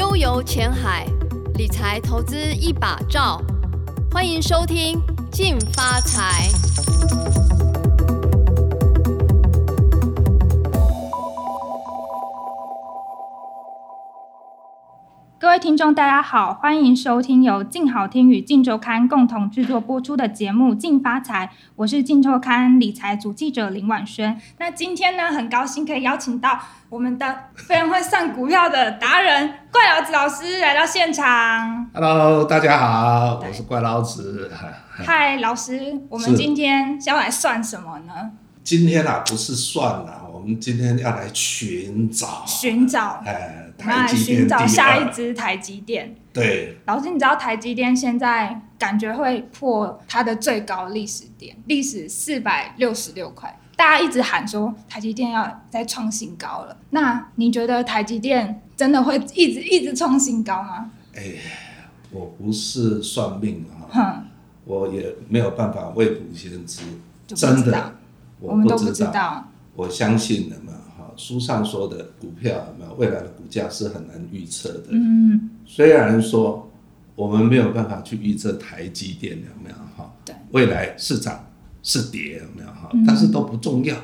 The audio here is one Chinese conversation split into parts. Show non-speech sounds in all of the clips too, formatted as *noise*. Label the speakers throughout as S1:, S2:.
S1: 悠游前海，理财投资一把照。欢迎收听《进发
S2: 财》。位听众，大家好，欢迎收听由静好听与静周刊共同制作播出的节目《静发财》，我是静周刊理财组记者林婉萱。那今天呢，很高兴可以邀请到我们的非常会算股票的达人怪老子老师来到现场。
S3: Hello，大家好，我是怪老子。
S2: 嗨，老师，我们今天要来算什么呢？
S3: 今天啊，不是算了，我们今天要来寻找，
S2: 寻找，
S3: 哎，
S2: 来寻找下一支台积电。
S3: 对，
S2: 老师，你知道台积电现在感觉会破它的最高历史点，历史四百六十六块，大家一直喊说台积电要再创新高了。那你觉得台积电真的会一直一直创新高吗？
S3: 哎，我不是算命啊，我也没有办法未卜先知，真的。我们都不知道，我相信的嘛，哈，书上说的股票有有未来的股价是很难预测的。嗯，虽然说我们没有办法去预测台积电有没有哈，对，未来是涨是跌有没有哈，但是都不重要，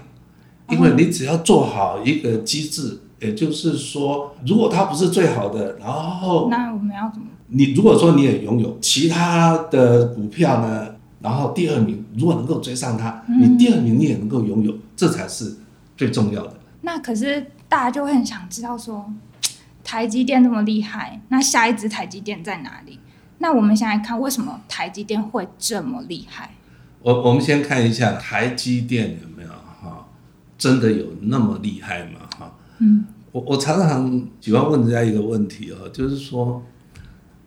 S3: 因为你只要做好一个机制，也就是说，如果它不是最好的，然后
S2: 那我们要怎么？
S3: 你如果说你也拥有其他的股票呢？然后第二名如果能够追上他，嗯、你第二名你也能够拥有，这才是最重要的。
S2: 那可是大家就会很想知道说，*tsk* 台积电这么厉害，那下一支台积电在哪里？那我们先来看为什么台积电会这么厉害。
S3: 我我们先看一下台积电有没有哈，真的有那么厉害吗？哈，嗯，我我常常喜欢问人家一个问题哦，就是说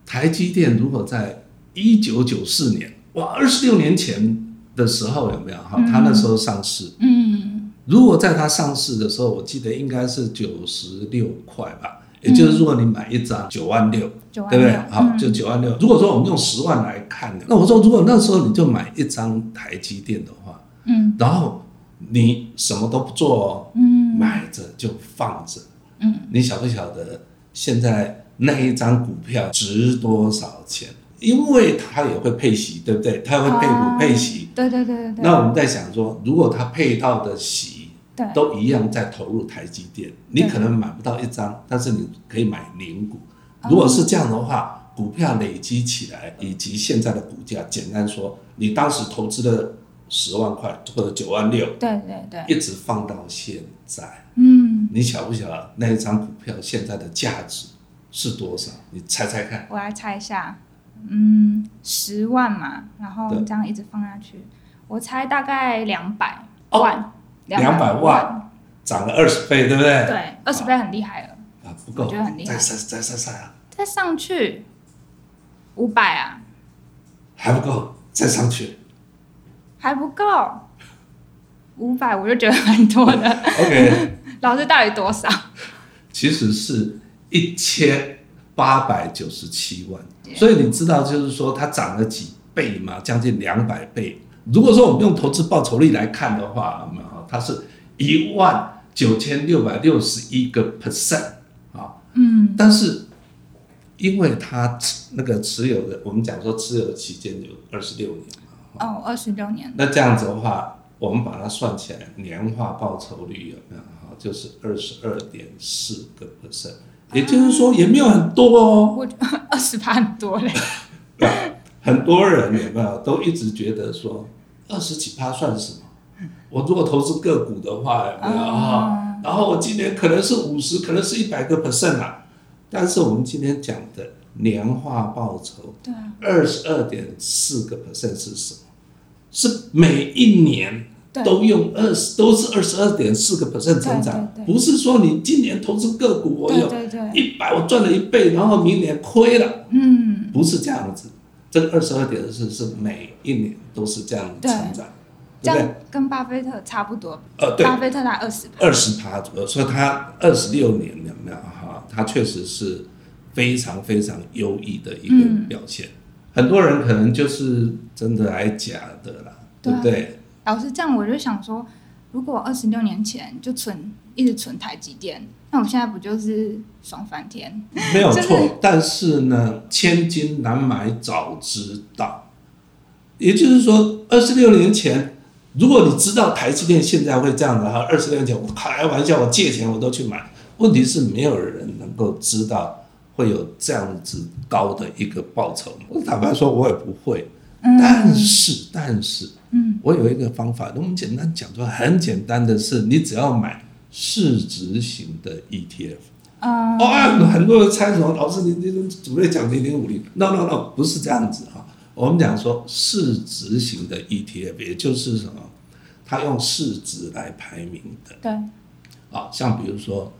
S3: 台积电如果在一九九四年。哇，二十六年前的时候有没有哈？他那时候上市，嗯，如果在他上市的时候，我记得应该是九十六块吧，也就是如果你买一张九万六，对不对？好，就九万六。如果说我们用十万来看，那我说如果那时候你就买一张台积电的话，嗯，然后你什么都不做哦，嗯，买着就放着，嗯，你晓不晓得现在那一张股票值多少钱？因为它也会配息，对不对？它会配股配息，
S2: 对对对对。
S3: 那我们在想说，如果它配到的息，都一样在投入台积电，你可能买不到一张，但是你可以买零股。如果是这样的话，股票累积起来，以及现在的股价，简单说，你当时投资的十万块或者九万六，
S2: 对对对，
S3: 一直放到现在，嗯，你晓不晓得那一张股票现在的价值是多少？你猜猜看。
S2: 我来猜一下。嗯，十万嘛，然后这样一直放下去，我猜大概两百万，
S3: 两百、哦、万，涨了二十倍，对不对？
S2: 对，二十倍很厉害了。
S3: 啊，不够，我觉得很厉害。再再再再啊！
S2: 再上去五百啊？
S3: 还不够，再上去
S2: 还不够，五百我就觉得蛮多的。
S3: OK，*laughs*
S2: 老师到底多少？
S3: 其实是一千。八百九十七万，所以你知道，就是说它涨了几倍吗？将近两百倍。如果说我们用投资报酬率来看的话，它是一万九千六百六十一个 percent 啊。嗯，但是因为它那个持有的，我们讲说持有的期间有二十六年嘛。
S2: 哦，二十六年。
S3: 那这样子的话，我们把它算起来，年化报酬率有没有？哈，就是二十二点四个 percent。也就是说，也没有很多哦。
S2: 我 *laughs* 二十趴很多嘞。*laughs*
S3: 很多人有没有都一直觉得说，二十几趴算什么？我如果投资个股的话，有没有啊？然后我今年可能是五十，可能是一百个 percent 啊。但是我们今天讲的年化报酬，对，二十二点四个 percent 是什么？是每一年。都用二十，都是二十二点四个 percent 成长，不是说你今年投资个股，我有一百，我赚了一倍，然后明年亏了，嗯，不是这样子，这个二十二点四是每一年都是这样成长，
S2: 对，这样跟巴菲特差不多，呃，对，巴菲特他二十，
S3: 二十趴左右，所以他二十六年有没有哈？他确实是非常非常优异的一个表现，很多人可能就是真的还假的啦，对不对？
S2: 老师，这样我就想说，如果二十六年前就存一直存台积电，那我现在不就是爽翻天？*laughs*
S3: 没有错，就是、但是呢，千金难买早知道。也就是说，二十六年前，如果你知道台积电现在会这样的话，二十六年前我开玩笑，我借钱我都去买。问题是没有人能够知道会有这样子高的一个报酬。我坦白说，我也不会。但是，但是，嗯，我有一个方法。那我们简单讲说，很简单的是，你只要买市值型的 ETF。啊，哦，很多人猜什么？老师，你你怎么会讲零零五零？No No No，不是这样子哈。我们讲说市值型的 ETF，也就是什么？它用市值来排名的。对。啊，像比如说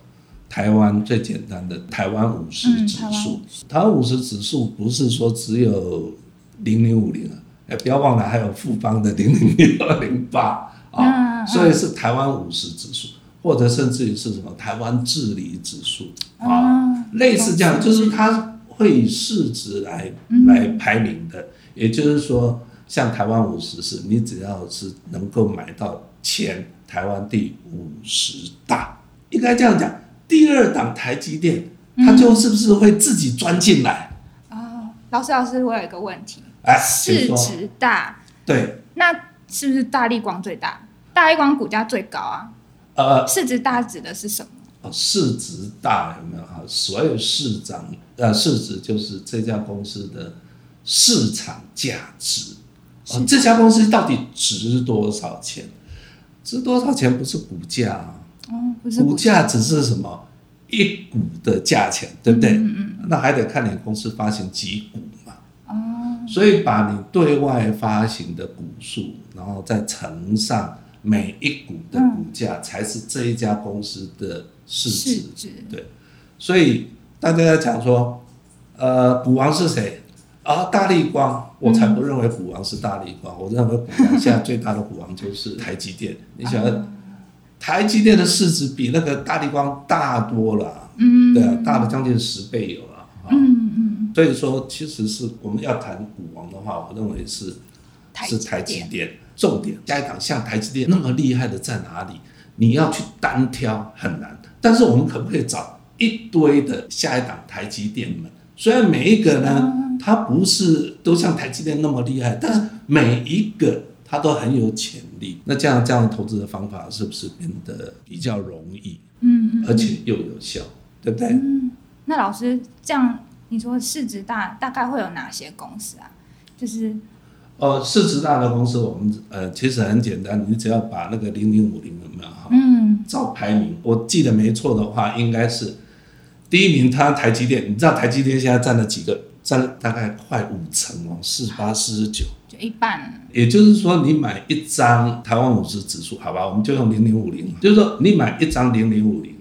S3: 台湾最简单的台湾五十指数，台湾五十指数不是说只有。零零五零啊，哎，不要忘了还有富邦的零零六二零八啊，所以是台湾五十指数，或者甚至于是什么台湾治理指数啊，嗯、类似这样，就是它会以市值来、嗯、来排名的，也就是说，像台湾五十是，你只要是能够买到前台湾第五十大，应该这样讲，第二档台积电，它就是不是会自己钻进来？
S2: 哦，老师，老师，我有一个问题。
S3: 哎，
S2: 市值大，
S3: 对，
S2: 那是不是大立光最大？大立光股价最高啊。呃，市值大指的是什么？
S3: 哦，市值大有没有哈？所有市涨呃，市值就是这家公司的市场价值。哦，这家公司到底值多少钱？值多少钱不是股价啊？哦，不是股价，只是什么一股的价钱，对不对？嗯嗯。那还得看你公司发行几股。所以把你对外发行的股数，然后再乘上每一股的股价，才是这一家公司的市值。对，所以大家在讲说，呃，股王是谁？啊，大力光，我才不认为股王是大力光，我认为股王现在最大的股王就是台积电。你想，台积电的市值比那个大力光大多了，嗯，对啊，大了将近十倍有。了，嗯。所以说，其实是我们要谈股王的话，我认为是是台积电。重点，下一档像台积电那么厉害的在哪里？你要去单挑很难。但是我们可不可以找一堆的下一档台积电们？虽然每一个呢，它不是都像台积电那么厉害，但是每一个它都很有潜力。那这样这样投资的方法是不是变得比较容易？嗯，而且又有效，对不对？
S2: 嗯，那老师这样。你说市值大大概会有哪些公司啊？就是，
S3: 哦，市值大的公司，我们呃其实很简单，你只要把那个零零五零有没有哈？嗯，照排名，我记得没错的话，应该是第一名，它台积电。你知道台积电现在占了几个？占了大概快五成哦，四八、四十九，
S2: 就一半。
S3: 也就是说，你买一张台湾五十指数，好吧，我们就用零零五零，就是说你买一张零零五零，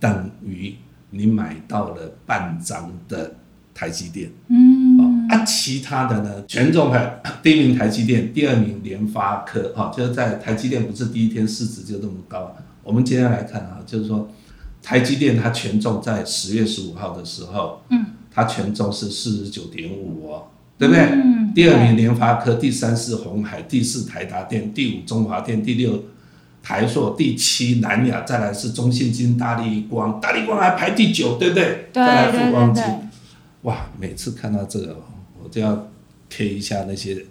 S3: 等于你买到了半张的。台积电，嗯，哦，啊，其他的呢，权重还 *coughs* 第一名台积电，第二名联发科，哈，就是在台积电不是第一天市值就这么高。我们今天来看啊，就是说台积电它权重在十月十五号的时候，嗯，它权重是四十九点五哦，对不对？嗯，第二名联发科，第三是鸿海，第四台达电，第五中华电，第六台硕，第七南亚，再来是中信金、大力光，大力光还排第九，对不对？
S2: 对，再来富光金。
S3: 哇！每次看到这个，我就要贴一下那些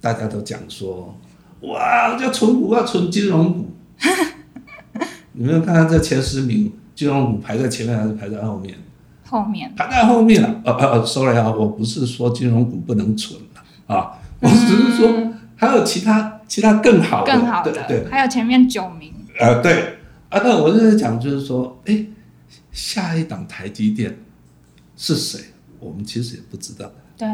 S3: 大家都讲说，哇，要存股要存金融股。*laughs* 你们看看这前十名，金融股排在前面还是排在后面？
S2: 后面。
S3: 排在后面了。呃呃，sorry 啊，我不是说金融股不能存啊，我只是说还有其他其他更好的，
S2: 更好的，对对。还有前面九名。
S3: 呃，对。啊，那我是在讲，就是说，哎，下一档台积电是谁？我们其实也不知道，
S2: 对，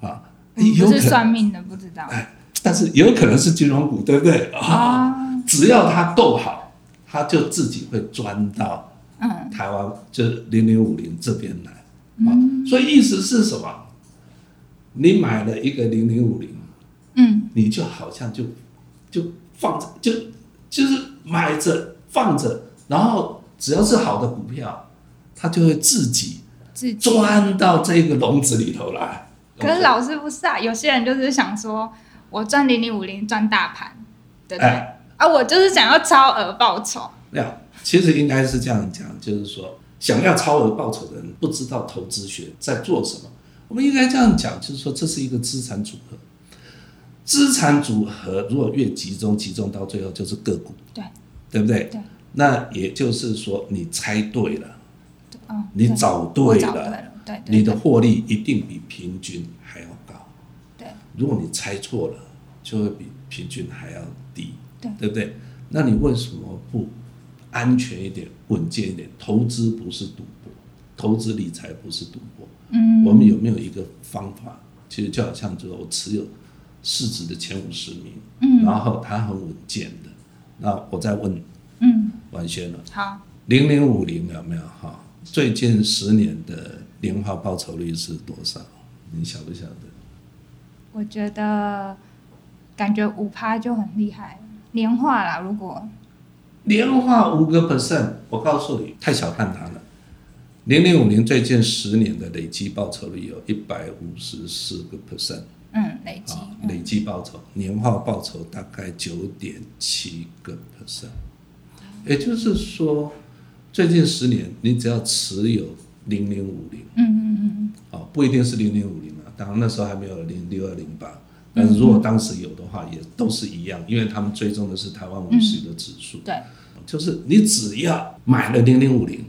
S3: 啊，
S2: 不是算命的不知道，
S3: 哎，但是有可能是金融股，对不对？啊，只要它够好，它就自己会钻到嗯。台湾，就是零零五零这边来，嗯，所以意思是什么？你买了一个零零五零，嗯，你就好像就就放着，就就是买着放着，然后只要是好的股票，它就会自己。钻到这个笼子里头来。
S2: 可是老师不是啊，有些人就是想说，我赚零零五零赚大盘，对不对？哎、啊，我就是想要超额报酬。
S3: 其实应该是这样讲，就是说，想要超额报酬的人不知道投资学在做什么。我们应该这样讲，就是说，这是一个资产组合。资产组合如果越集中，集中到最后就是个股，
S2: 对，
S3: 对不对？
S2: 对。
S3: 那也就是说，你猜对了，
S2: 哦、
S3: 你找对了，
S2: 对了，对，
S3: 你的获利一定比平均还要高。
S2: 对。
S3: 如果你猜错了，就会比平均还要低，
S2: 对，
S3: 对不对？那你为什么不安全一点、稳健一点？投资不是赌博，投资理财不是赌博。嗯。我们有没有一个方法？其实就好像就是我持有。市值的前五十名，嗯，然后它很稳健的，那我再问，嗯，婉萱了，
S2: 好，
S3: 零零五零有没有哈？最近十年的年化报酬率是多少？你晓不晓得？
S2: 我觉得感觉五趴就很厉害，年化啦，如果
S3: 年化五个 percent，我告诉你，太小看它了。零零五零最近十年的累计报酬率有一百五十四个 percent。
S2: 嗯，累计、
S3: 嗯、累计报酬，年化报酬大概九点七个 percent，也就是说，最近十年你只要持有零零五零，嗯嗯嗯嗯，哦，不一定是零零五零啊，当然那时候还没有零六二零八，但是如果当时有的话，也都是一样，因为他们追踪的是台湾五十的指数，
S2: 对，
S3: 就是你只要买了零零五零，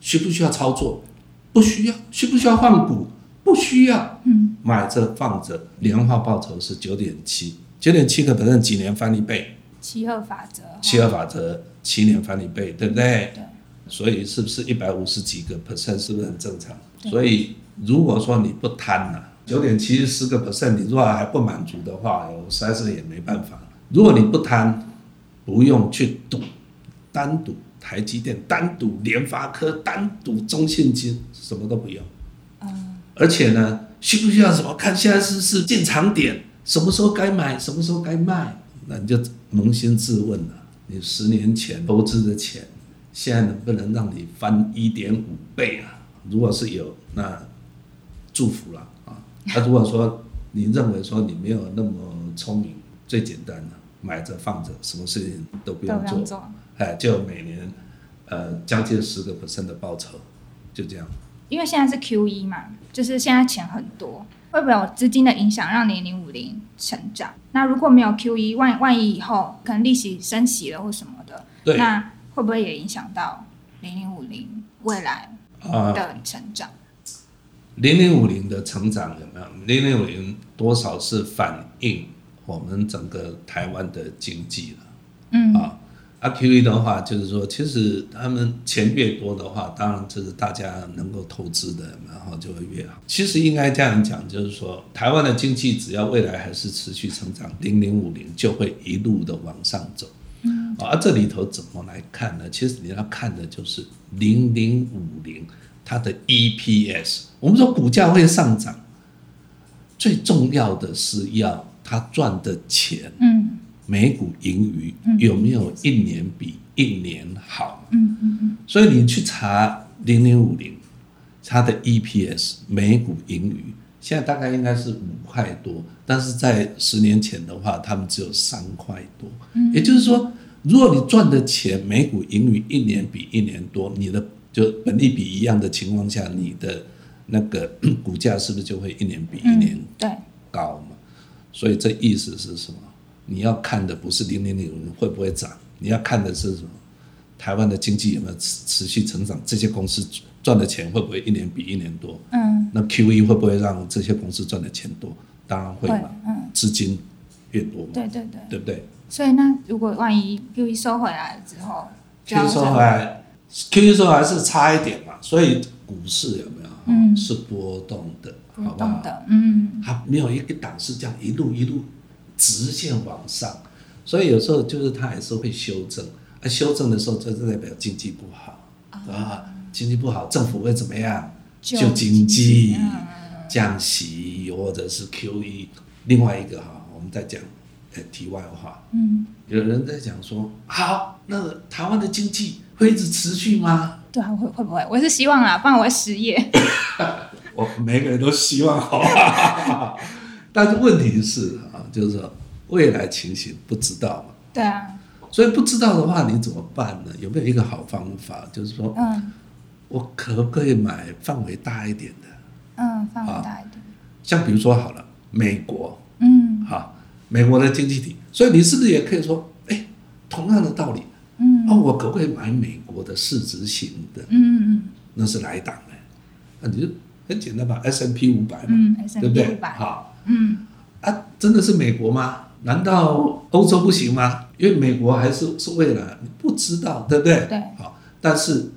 S3: 需不需要操作？不需要，需不需要换股？不需要，嗯，买着放着，年化报酬是九点七，九点七个百分几年翻一倍？
S2: 七二法则，
S3: 七二法则，七年翻一倍，对不对？
S2: 对。
S3: 所以是不是一百五十几个 percent 是不是很正常？所以如果说你不贪呐，九点七十个 percent，你如果还不满足的话，我实在是也没办法。如果你不贪，不用去赌，单赌台积电，单赌联发科，单赌中信金，什么都不用。而且呢，需不需要什么？看现在是是进场点，什么时候该买，什么时候该卖？那你就扪心自问了：你十年前投资的钱，现在能不能让你翻一点五倍啊？如果是有，那祝福了啊。那如果说你认为说你没有那么聪明，最简单的，买着放着，什么事情都不用做，哎，就每年呃将近十个 percent 的报酬，就这样。
S2: 因为现在是 Q 一嘛，就是现在钱很多，会不会有资金的影响让零零五零成长？那如果没有 Q 一万万一以后可能利息升息了或什么的，
S3: 对，
S2: 那会不会也影响到零零五零未来的成长？
S3: 零零五零的成长有没有？零零五零多少是反映我们整个台湾的经济了？嗯啊。啊，QE 的话，就是说，其实他们钱越多的话，当然就是大家能够投资的，然后就会越好。其实应该这样讲，就是说，台湾的经济只要未来还是持续成长，零零五零就会一路的往上走。嗯，啊，这里头怎么来看呢？其实你要看的就是零零五零它的 EPS。我们说股价会上涨，最重要的是要它赚的钱。嗯。每股盈余有没有一年比一年好？嗯嗯嗯。所以你去查零零五零，它的 EPS 每股盈余现在大概应该是五块多，但是在十年前的话，他们只有三块多。嗯。也就是说，如果你赚的钱每股盈余一年比一年多，你的就本利比一样的情况下，你的那个股价是不是就会一年比一年对高嘛？所以这意思是什么？你要看的不是零零零会不会涨，你要看的是什么？台湾的经济有没有持持续成长？这些公司赚的钱会不会一年比一年多？嗯，那 QE 会不会让这些公司赚的钱多？当然会嘛，嗯，资金越多嘛，
S2: 对对对，
S3: 对不对？
S2: 所以那如果万一 QE 收回来之后
S3: ，QE 收回来，QE 收回来是差一点嘛？所以股市有没有？嗯，是波动的，
S2: 波动的，嗯，
S3: 它没有一个档是这样一路一路。直线往上，所以有时候就是它还是会修正。啊，修正的时候，这就代表经济不好啊。经济不好，政府会怎么样？救经济、降息，或者是 QE。另外一个哈，我们再讲，呃，题外话。嗯。有人在讲说，好，那个台湾的经济会一直持续吗？
S2: 对啊，会会不会？我是希望啊，不然我会失业。*laughs*
S3: 我每个人都希望好啊。*laughs* 但是问题是啊，就是说未来情形不知道嘛。
S2: 对啊。
S3: 所以不知道的话，你怎么办呢？有没有一个好方法？就是说，嗯，我可不可以买范围大一点的？
S2: 嗯，范围大一点。
S3: 像比如说好了，美国，美国的经济体，所以你是不是也可以说，哎，同样的道理，嗯，哦，我可不可以买美国的市值型的？嗯嗯，那是哪一档呢？那你就很简单吧，S M P 五百嘛，嗯，对不对？好，嗯，啊，真的是美国吗？难道欧洲不行吗？因为美国还是是未来，你不知道，对不对？
S2: 对。
S3: 好，但是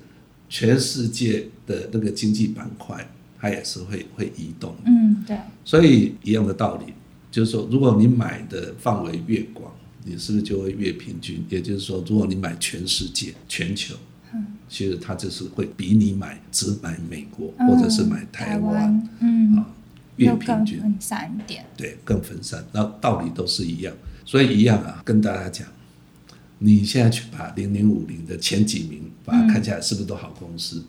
S3: 全世界的那个经济板块，它也是会会移动。
S2: 嗯，对。
S3: 所以一样的道理，就是说，如果你买的范围越广，你是不是就会越平均？也就是说，如果你买全世界、全球，嗯，其实它就是会比你买只买美国、嗯、或者是买台湾，嗯，啊。越平均，
S2: 分散一点，
S3: 对，更分散，那道理都是一样，所以一样啊。跟大家讲，你现在去把零零五零的前几名，把它看起来是不是都好公司？嗯、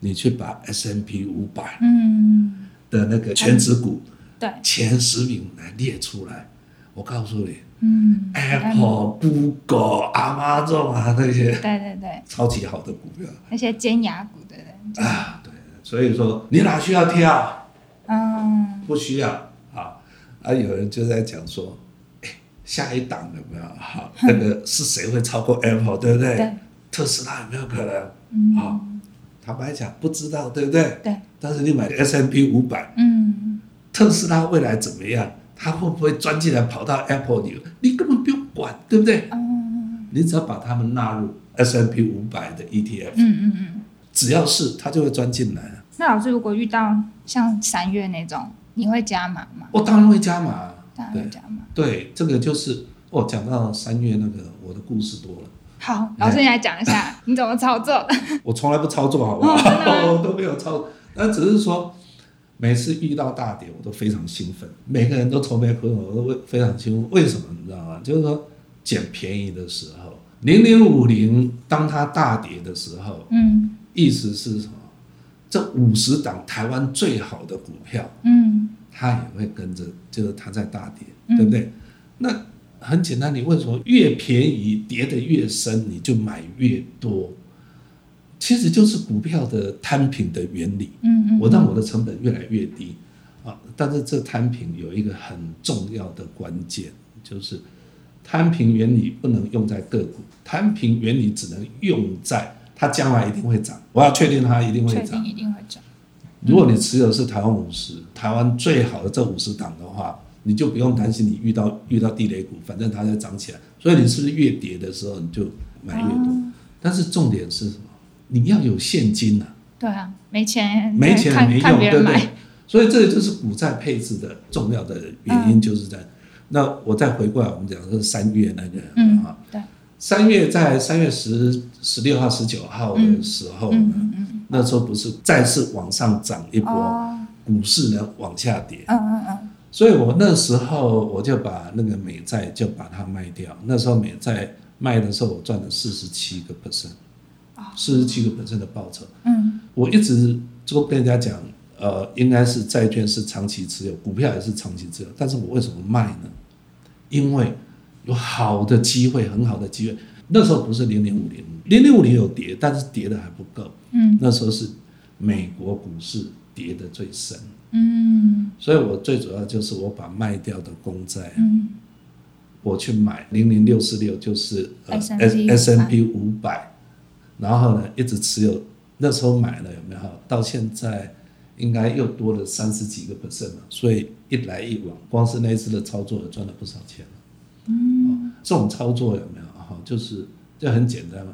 S3: 你去把 S M P 五百，嗯，的那个全值股，对，前十名来列出来，我告诉你，嗯，Apple、Google、Amazon 啊那些，
S2: 对对对，
S3: 超级好的股票，
S2: 那些尖牙股的人
S3: 啊，对，所以说你哪需要挑？嗯，不需要啊啊！有人就在讲说，哎，下一档有没有？好，那个是谁会超过 Apple，对不对？对。特斯拉有没有可能？嗯。好，坦白讲，不知道，对不对？
S2: 对。
S3: 但是你买 S&P 五百，嗯，特斯拉未来怎么样？它会不会钻进来跑到 Apple 里？你根本不用管，对不对？嗯。你只要把它们纳入 S M P 五百的 ETF，嗯嗯嗯，只要是它就会钻进来。
S2: 那老师，如果遇到像三月那种，你会加码吗？
S3: 我当然会加码，
S2: 当然会加码。
S3: 对，这个就是我讲到三月那个，我的故事多了。
S2: 好，老师你来讲一下你怎么操作。
S3: 我从来不操作，好不好？*laughs* 我都没有操，那只是说每次遇到大跌，我都非常兴奋。每个人都愁眉苦脸，我都会非常兴奋。为什么？你知道吗？就是说捡便宜的时候，零零五零当它大跌的时候，嗯，意思是什么？这五十档台湾最好的股票，嗯，它也会跟着，就是它在大跌，嗯、对不对？那很简单，你为什么越便宜跌得越深，你就买越多？其实就是股票的摊平的原理。嗯，嗯，嗯，我让我的成本越来越低啊，但是这摊平有一个很重要的关键，就是摊平原理不能用在个股，摊平原理只能用在。它将来一定会涨，我要确定它一定会涨。
S2: 一定会涨。
S3: 如果你持有的是台湾五十，台湾最好的这五十档的话，你就不用担心你遇到遇到地雷股，反正它在涨起来。所以你是不是越跌的时候你就买越多？嗯、但是重点是什么？你要有现金呐、啊。
S2: 对啊，没钱
S3: 没钱没用，对不对？所以这个就是股债配置的重要的原因，就是在、嗯、那我再回过来，我们讲的是三月那个
S2: 嗯啊，对。
S3: 三月在三月十十六号、十九号的时候，嗯嗯嗯、那时候不是再次往上涨一波，哦、股市呢往下跌。嗯嗯嗯、所以我那时候我就把那个美债就把它卖掉。那时候美债卖的时候，我赚了四十七个 percent，四十七个 percent 的报酬。嗯、我一直就跟人家讲，呃，应该是债券是长期持有，股票也是长期持有。但是我为什么卖呢？因为有好的机会，很好的机会。那时候不是零零五零，零零五零有跌，但是跌的还不够。嗯，那时候是美国股市跌的最深。嗯，所以我最主要就是我把卖掉的公债，嗯，我去买零零六四六，就是呃 S&P 五百，然后呢一直持有。那时候买了有没有？到现在应该又多了三十几个 percent 了。所以一来一往，光是那一次的操作，赚了不少钱。嗯，这种操作有没有？哈，就是就很简单嘛，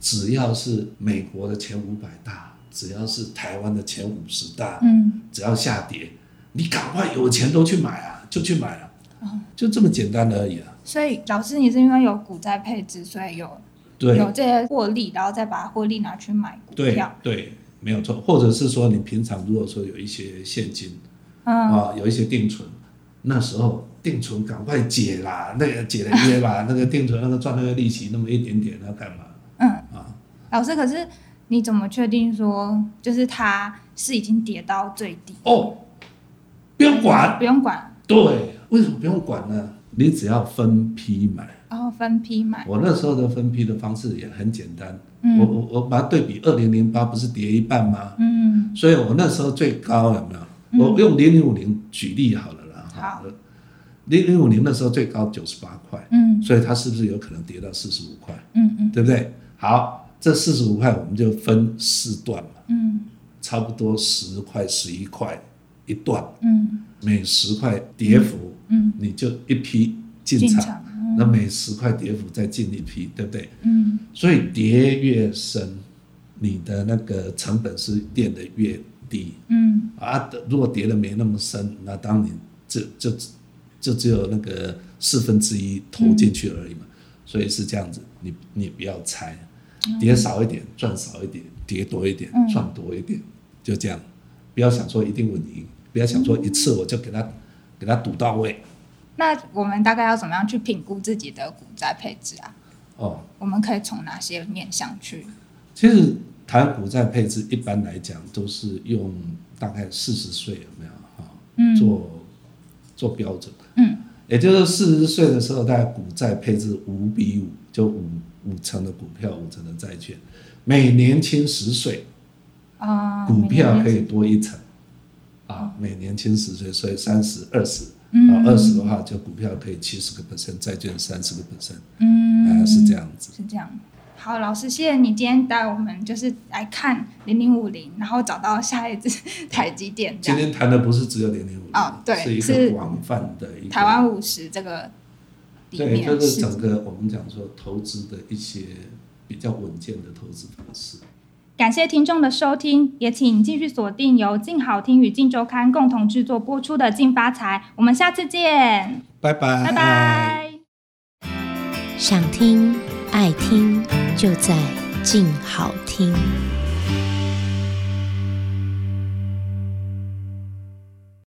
S3: 只要是美国的前五百大，只要是台湾的前五十大，嗯，只要下跌，你赶快有钱都去买啊，就去买啊，哦，就这么简单而已啊。
S2: 所以老师，你是因为有股债配置，所以有对有这些获利，然后再把获利拿去买股票，
S3: 对，对，没有错。或者是说，你平常如果说有一些现金，嗯，啊，有一些定存，那时候。定存赶快解啦，那个解了约吧，*laughs* 那个定存那个赚那个利息那么一点点，那干嘛？嗯啊，
S2: 老师，可是你怎么确定说就是它是已经跌到最低？
S3: 哦，不用管，
S2: 不用管。
S3: 对，为什么不用管呢？你只要分批买，
S2: 哦，分批买。
S3: 我那时候的分批的方式也很简单，
S2: 嗯、
S3: 我我我把它对比二零零八不是跌一半吗？
S2: 嗯，
S3: 所以我那时候最高有没有？嗯、我用零零五零举例好了啦。
S2: 好，
S3: 零零五零那时候最高九十八块，
S2: 嗯，
S3: 所以它是不是有可能跌到四十五块？
S2: 嗯嗯，
S3: 对不对？好，这四十五块我们就分四段嘛，
S2: 嗯，
S3: 差不多十块、十一块一段，
S2: 嗯，
S3: 每十块跌幅，
S2: 嗯，
S3: 你就一批进场，那、嗯、每十块跌幅再进一批，对不对？
S2: 嗯，
S3: 所以跌越深，你的那个成本是垫的越低，
S2: 嗯，
S3: 啊，如果跌的没那么深，那当你就就就只有那个四分之一投进去而已嘛，嗯、所以是这样子，你你不要猜。跌少一点赚少一点，跌多一点赚多一点，嗯、就这样，不要想说一定稳赢，不要想说一次我就给他给他赌到位。
S2: 那我们大概要怎么样去评估自己的股债配置啊？
S3: 哦，
S2: 我们可以从哪些面向去？
S3: 其实谈股债配置，一般来讲都是用大概四十岁有没有哈？嗯，做做标准。
S2: 嗯，
S3: 也就是四十岁的时候，大概股债配置五比五，就五。五成的股票，五成的债券，每年轻十岁，
S2: 啊，
S3: 股票可以多一层，啊，每年轻十岁，所以三十二十，
S2: 嗯，
S3: 二十的话就股票可以七十个 percent，债券三十个 percent，
S2: 嗯，
S3: 啊，是这样子，
S2: 是这样。好，老师，谢谢你今天带我们就是来看零零五零，然后找到下一只 *laughs* 台积电。
S3: 今天谈的不是只有零零五零，
S2: 哦，对，
S3: 是一个广泛的一个
S2: 台湾五十这个。
S3: 对，就是整个我们讲说投资的一些比较稳健的投资方式。
S2: 感谢听众的收听，也请继续锁定由静好听与静周刊共同制作播出的《静发财》，我们下次见，
S3: 拜拜，
S2: 拜拜。
S4: 想听爱听就在静好听。